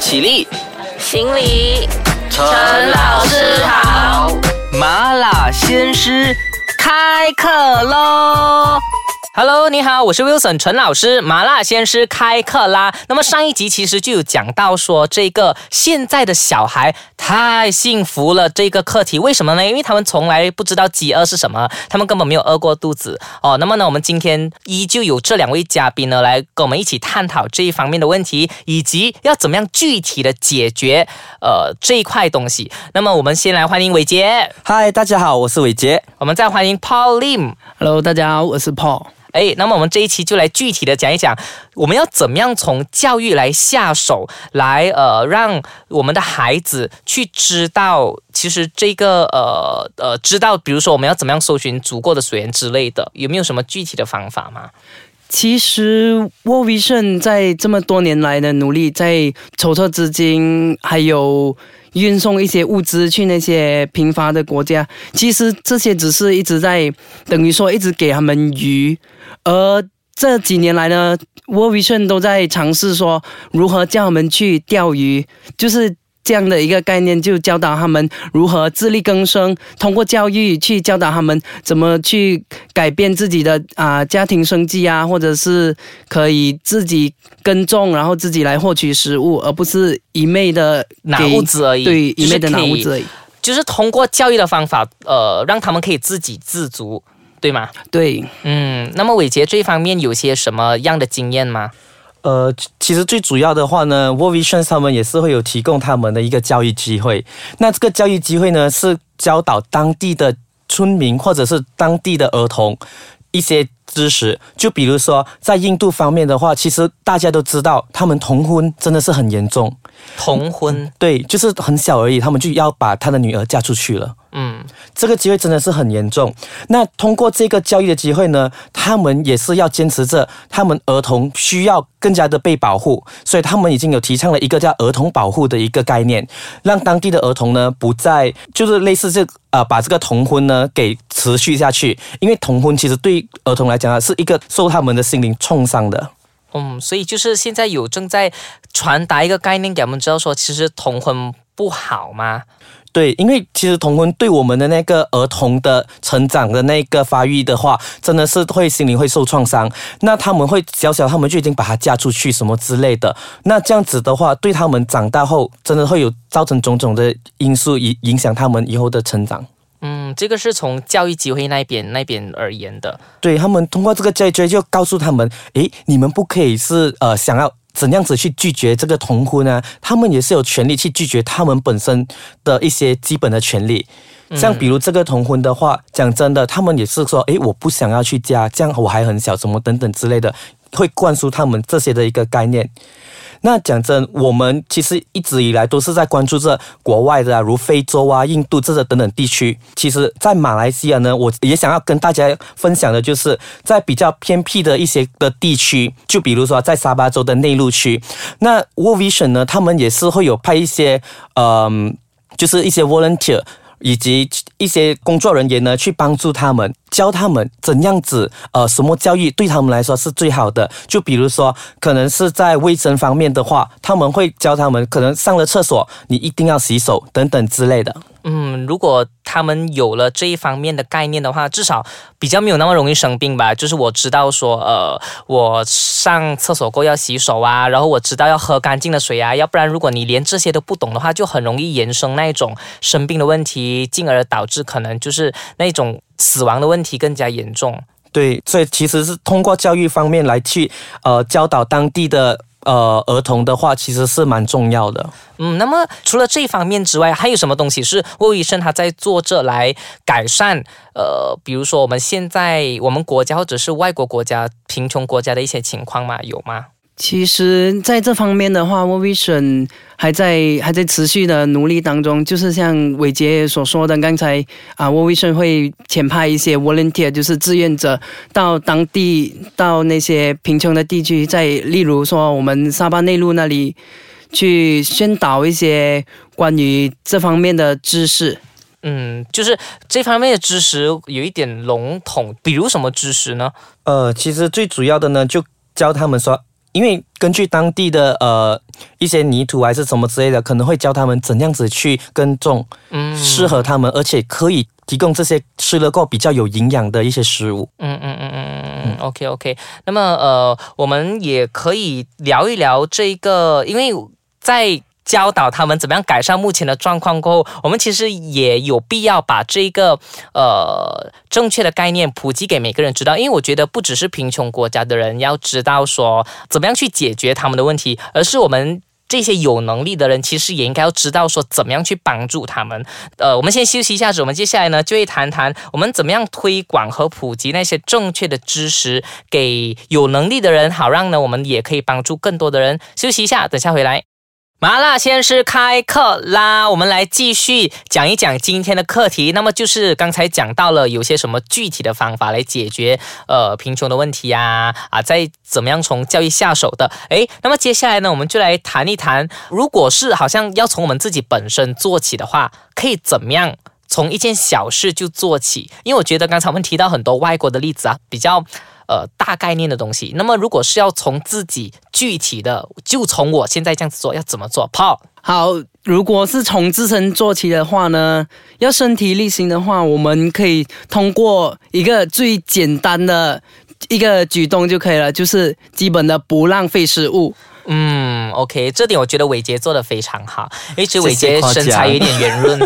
起立，行礼，陈老师好。麻辣鲜师开课喽！Hello，你好，我是 Wilson 陈老师，麻辣鲜师开课啦。那么上一集其实就有讲到说，这个现在的小孩太幸福了这个课题，为什么呢？因为他们从来不知道饥饿是什么，他们根本没有饿过肚子哦。那么呢，我们今天依旧有这两位嘉宾呢，来跟我们一起探讨这一方面的问题，以及要怎么样具体的解决呃这一块东西。那么我们先来欢迎伟杰，嗨，大家好，我是伟杰。我们再欢迎 Paul Lim。Hello，大家好，我是 Paul。哎，那么我们这一期就来具体的讲一讲，我们要怎么样从教育来下手，来呃让我们的孩子去知道，其实这个呃呃知道，比如说我们要怎么样搜寻足够的水源之类的，有没有什么具体的方法吗？其实 World Vision 在这么多年来的努力，在筹措资金，还有运送一些物资去那些贫乏的国家，其实这些只是一直在等于说一直给他们鱼，而这几年来呢，World Vision 都在尝试说如何叫他们去钓鱼，就是。这样的一个概念，就教导他们如何自力更生，通过教育去教导他们怎么去改变自己的啊、家庭生计啊，或者是可以自己耕种，然后自己来获取食物，而不是一昧的拿物资而已，对，一昧的拿物资而已。就是通过教育的方法，呃，让他们可以自给自足，对吗？对，嗯，那么伟杰这一方面有些什么样的经验吗？呃，其实最主要的话呢，World Vision 他们也是会有提供他们的一个教育机会。那这个教育机会呢，是教导当地的村民或者是当地的儿童一些知识。就比如说，在印度方面的话，其实大家都知道，他们童婚真的是很严重。童婚，对，就是很小而已，他们就要把他的女儿嫁出去了。嗯，这个机会真的是很严重。那通过这个教育的机会呢，他们也是要坚持着，他们儿童需要更加的被保护，所以他们已经有提倡了一个叫儿童保护的一个概念，让当地的儿童呢不再就是类似这呃把这个童婚呢给持续下去，因为童婚其实对儿童来讲啊是一个受他们的心灵创伤的。嗯，所以就是现在有正在传达一个概念给我们知道说，其实童婚不好吗？对，因为其实童婚对我们的那个儿童的成长的那个发育的话，真的是会心灵会受创伤。那他们会小小，他们就已经把他嫁出去什么之类的。那这样子的话，对他们长大后真的会有造成种种的因素影影响他们以后的成长。嗯，这个是从教育机会那边那边而言的。对他们通过这个教育就告诉他们，诶，你们不可以是呃想要。怎样子去拒绝这个同婚呢？他们也是有权利去拒绝他们本身的一些基本的权利。像比如这个同婚的话，讲真的，他们也是说，诶，我不想要去加，这样我还很小，什么等等之类的，会灌输他们这些的一个概念。那讲真，我们其实一直以来都是在关注着国外的，如非洲啊、印度这些等等地区。其实，在马来西亚呢，我也想要跟大家分享的，就是在比较偏僻的一些的地区，就比如说在沙巴州的内陆区，那 War Vision 呢，他们也是会有派一些，嗯、就是一些 volunteer。以及一些工作人员呢，去帮助他们，教他们怎样子，呃，什么教育对他们来说是最好的。就比如说，可能是在卫生方面的话，他们会教他们，可能上了厕所你一定要洗手等等之类的。嗯，如果他们有了这一方面的概念的话，至少比较没有那么容易生病吧。就是我知道说，呃，我上厕所过要洗手啊，然后我知道要喝干净的水啊，要不然如果你连这些都不懂的话，就很容易延伸那一种生病的问题，进而导致可能就是那种死亡的问题更加严重。对，所以其实是通过教育方面来去，呃，教导当地的呃儿童的话，其实是蛮重要的。嗯，那么除了这方面之外，还有什么东西是魏医生他在做这来改善？呃，比如说我们现在我们国家或者是外国国家贫穷国家的一些情况吗？有吗？其实在这方面的话，World Vision 还在还在持续的努力当中。就是像伟杰所说的，刚才啊，World Vision 会遣派一些 volunteer，就是志愿者到当地到那些贫穷的地区，在例如说我们沙巴内陆那里去宣导一些关于这方面的知识。嗯，就是这方面的知识有一点笼统，比如什么知识呢？呃，其实最主要的呢，就教他们说因为根据当地的呃一些泥土还是什么之类的，可能会教他们怎样子去耕种，嗯适合他们，而且可以提供这些吃了够比较有营养的一些食物。嗯嗯嗯嗯嗯嗯，OK OK。那么呃，我们也可以聊一聊这个，因为在教导他们怎么样改善目前的状况过后，我们其实也有必要把这个呃正确的概念普及给每个人知道，因为我觉得不只是贫穷国家的人要知道说怎么样去解决他们的问题，而是我们。这些有能力的人，其实也应该要知道说怎么样去帮助他们。呃，我们先休息一下子，我们接下来呢就会谈谈我们怎么样推广和普及那些正确的知识给有能力的人，好让呢我们也可以帮助更多的人。休息一下，等下回来。麻辣鲜师开课啦！我们来继续讲一讲今天的课题。那么就是刚才讲到了有些什么具体的方法来解决呃贫穷的问题呀啊，再怎么样从教育下手的。诶，那么接下来呢，我们就来谈一谈，如果是好像要从我们自己本身做起的话，可以怎么样？从一件小事就做起，因为我觉得刚才我们提到很多外国的例子啊，比较呃大概念的东西。那么如果是要从自己具体的，就从我现在这样子做，要怎么做？Paul，好，如果是从自身做起的话呢，要身体力行的话，我们可以通过一个最简单的一个举动就可以了，就是基本的不浪费食物。嗯，OK，这点我觉得伟杰做的非常好，因为其实伟杰身材有点圆润，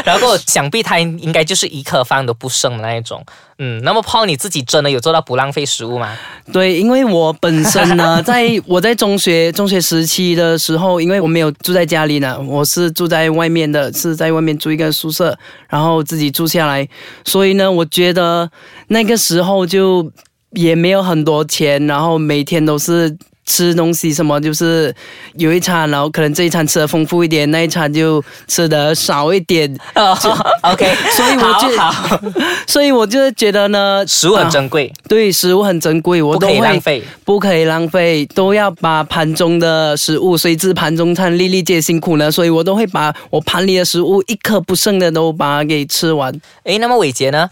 然后想必他应该就是一颗饭都不剩的那一种。嗯，那么 Paul 你自己真的有做到不浪费食物吗？对，因为我本身呢，在我在中学中学时期的时候，因为我没有住在家里呢，我是住在外面的，是在外面租一个宿舍，然后自己住下来，所以呢，我觉得那个时候就也没有很多钱，然后每天都是。吃东西什么就是有一餐，然后可能这一餐吃的丰富一点，那一餐就吃的少一点，哦，OK，所以我就 所以我就觉得呢，食物很啊珍贵，对食物很珍贵，我不可以都会浪费。不可以浪费，都要把盘中的食物，谁知盘中餐，粒粒皆辛苦呢，所以我都会把我盘里的食物一颗不剩的都把它给吃完。诶，那么伟杰呢？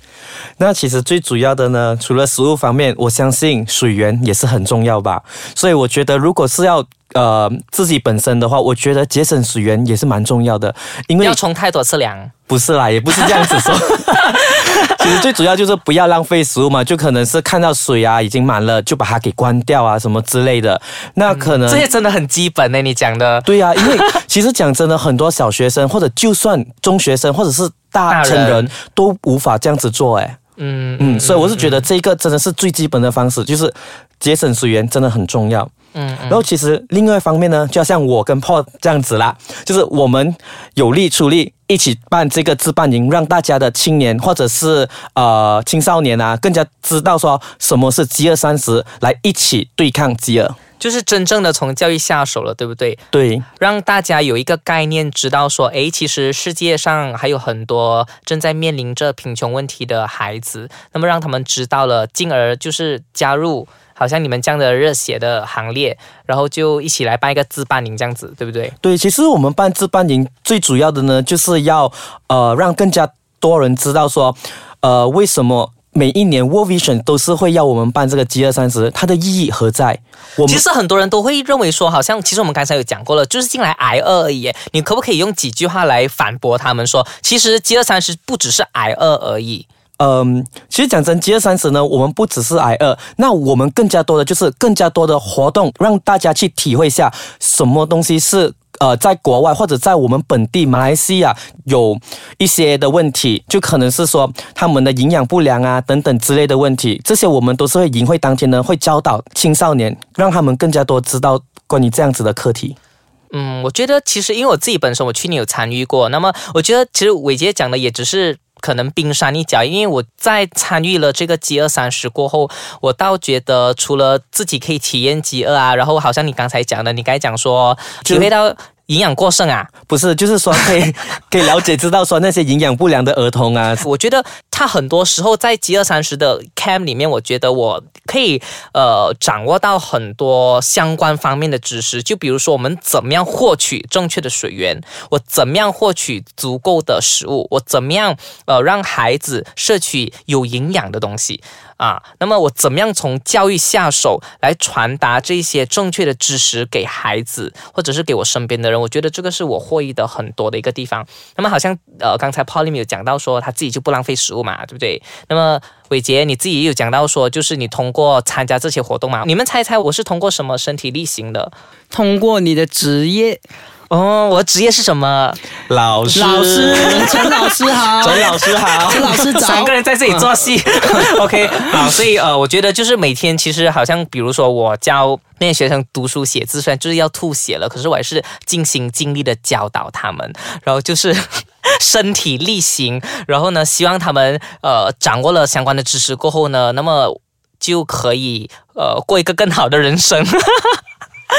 那其实最主要的呢，除了食物方面，我相信水源也是很重要吧。所以我觉得，如果是要呃自己本身的话，我觉得节省水源也是蛮重要的，因为要冲太多次凉。不是啦，也不是这样子说。其实最主要就是不要浪费食物嘛，就可能是看到水啊已经满了，就把它给关掉啊什么之类的。那可能、这些真的很基本呢，你讲的。对呀、因为其实讲真的，很多小学生或者就算中学生或者是大成人都无法这样子做哎。嗯嗯，所以我是觉得这个真的是最基本的方式，就是节省水源真的很重要。嗯然后其实另外一方面呢，就要像我跟 Paul 这样子啦，就是我们有力出力，一起办这个自办营，让大家的青年或者是呃青少年啊，更加知道说什么是饥饿三十，来一起对抗饥饿。就是真正的从教育下手了，对不对？对，让大家有一个概念，知道说，诶，其实世界上还有很多正在面临着贫穷问题的孩子，那么让他们知道了，进而就是加入好像你们这样的热血的行列，然后就一起来办一个自办营这样子，对不对？对，其实我们办自办营最主要的呢，就是要呃让更加多人知道说，呃为什么每一年 World Vision 都是会要我们办这个 G 二三十，它的意义何在？我们其实很多人都会认为说，好像其实我们刚才有讲过了，就是进来挨饿而已耶。你可不可以用几句话来反驳他们说，其实 G 二三十不只是挨饿而已？嗯，其实讲真，饥饿三十呢，我们不只是挨饿，那我们更加多的就是更加多的活动，让大家去体会一下什么东西是呃，在国外或者在我们本地马来西亚有一些的问题，就可能是说他们的营养不良啊等等之类的问题，这些我们都是会营会当天呢会教导青少年，让他们更加多知道关于这样子的课题。嗯，我觉得其实因为我自己本身我去年有参与过，那么我觉得其实伟杰讲的也只是。可能冰山一角，因为我在参与了这个饥饿三十过后，我倒觉得除了自己可以体验饥饿啊，然后好像你刚才讲的，你刚才讲说体会到营养过剩啊，不是，就是说可以可以了解知道说那些营养不良的儿童啊，我觉得他很多时候在饥饿三十的 camp 里面，我觉得我可以呃掌握到很多相关方面的知识，就比如说我们怎么样获取正确的水源，我怎么样获取足够的食物，我怎么样呃让孩子摄取有营养的东西。啊。那么我怎么样从教育下手来传达这些正确的知识给孩子，或者是给我身边的人？我觉得这个是我获益的很多的一个地方。那么好像呃，刚才 Pauline 有讲到说他自己就不浪费食物嘛，对不对？那么伟杰你自己也有讲到说，就是你通过参加这些活动嘛，你们猜猜我是通过什么身体力行的？通过你的职业，哦，我的职业是什么？老师，老师陈老师好，陈老师好，陈老师早，三个人在这里做戏，OK，好，所以呃，我觉得就是每天其实好像，比如说我教那些学生读书写字，虽然就是要吐血了，可是我还是尽心尽力的教导他们，然后就是身体力行，然后呢，希望他们呃掌握了相关的知识过后呢，那么就可以呃过一个更好的人生。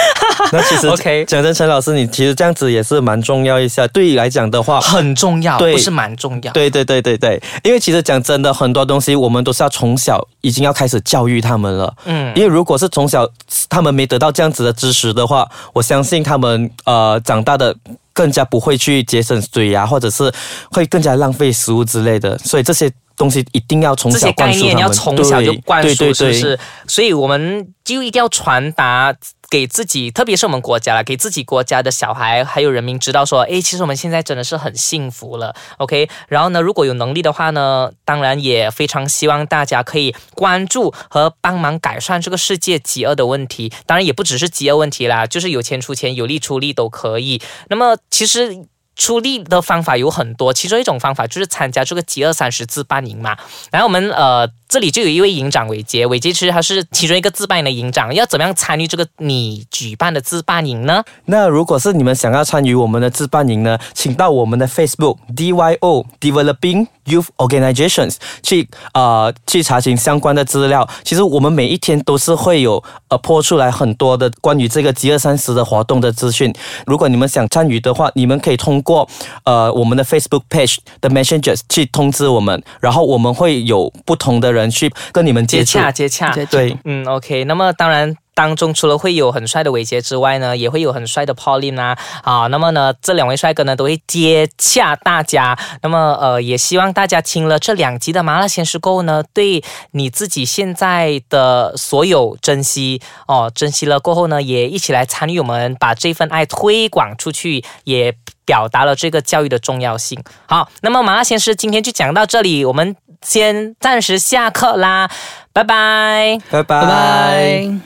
那其实 OK 讲真，陈老师，你其实这样子也是蛮重要一下。对你来讲的话，很重要，对不是蛮重要。对对对对对，因为其实讲真的，很多东西我们都是要从小已经要开始教育他们了。嗯因为如果是从小他们没得到这样子的知识的话，我相信他们呃长大的更加不会去节省水呀、或者是会更加浪费食物之类的。所以这些东西一定要从小这些概。念要从小就灌输，是不是？所以我们就一定要传达给自己，特别是我们国家了，给自己国家的小孩还有人民知道说，诶，其实我们现在真的是很幸福了，OK。然后呢，如果有能力的话呢，当然也非常希望大家可以关注和帮忙改善这个世界饥饿的问题。当然也不只是饥饿问题啦，就是有钱出钱，有力出力都可以。那么其实。出力的方法有很多，其中一种方法就是参加这个饥饿三十自办营嘛。然后我们呃这里就有一位营长伟杰，伟杰其实他是其中一个自办营的营长，要怎么样参与这个你举办的自办营呢？那如果是你们想要参与我们的自办营呢，请到我们的 Facebook DYO Developing Youth Organizations 去呃去查询相关的资料。其实我们每一天都是会有呃播出来很多的关于这个饥饿三十的活动的资讯。如果你们想参与的话，你们可以通过呃我们的 Facebook page 的 Messengers 去通知我们，然后我们会有不同的人去跟你们接洽接洽，接对，嗯，OK。那么当然。当中除了会有很帅的伟杰之外呢，也会有很帅的 Pauline 啊，啊，那么呢，这两位帅哥呢都会接洽大家。那么呃，也希望大家听了这两集的麻辣鲜师过后呢，对你自己现在的所有珍惜哦，珍惜了过后呢，也一起来参与我们把这份爱推广出去，也表达了这个教育的重要性。好，那么麻辣鲜师今天就讲到这里，我们先暂时下课啦，拜拜。拜拜拜拜。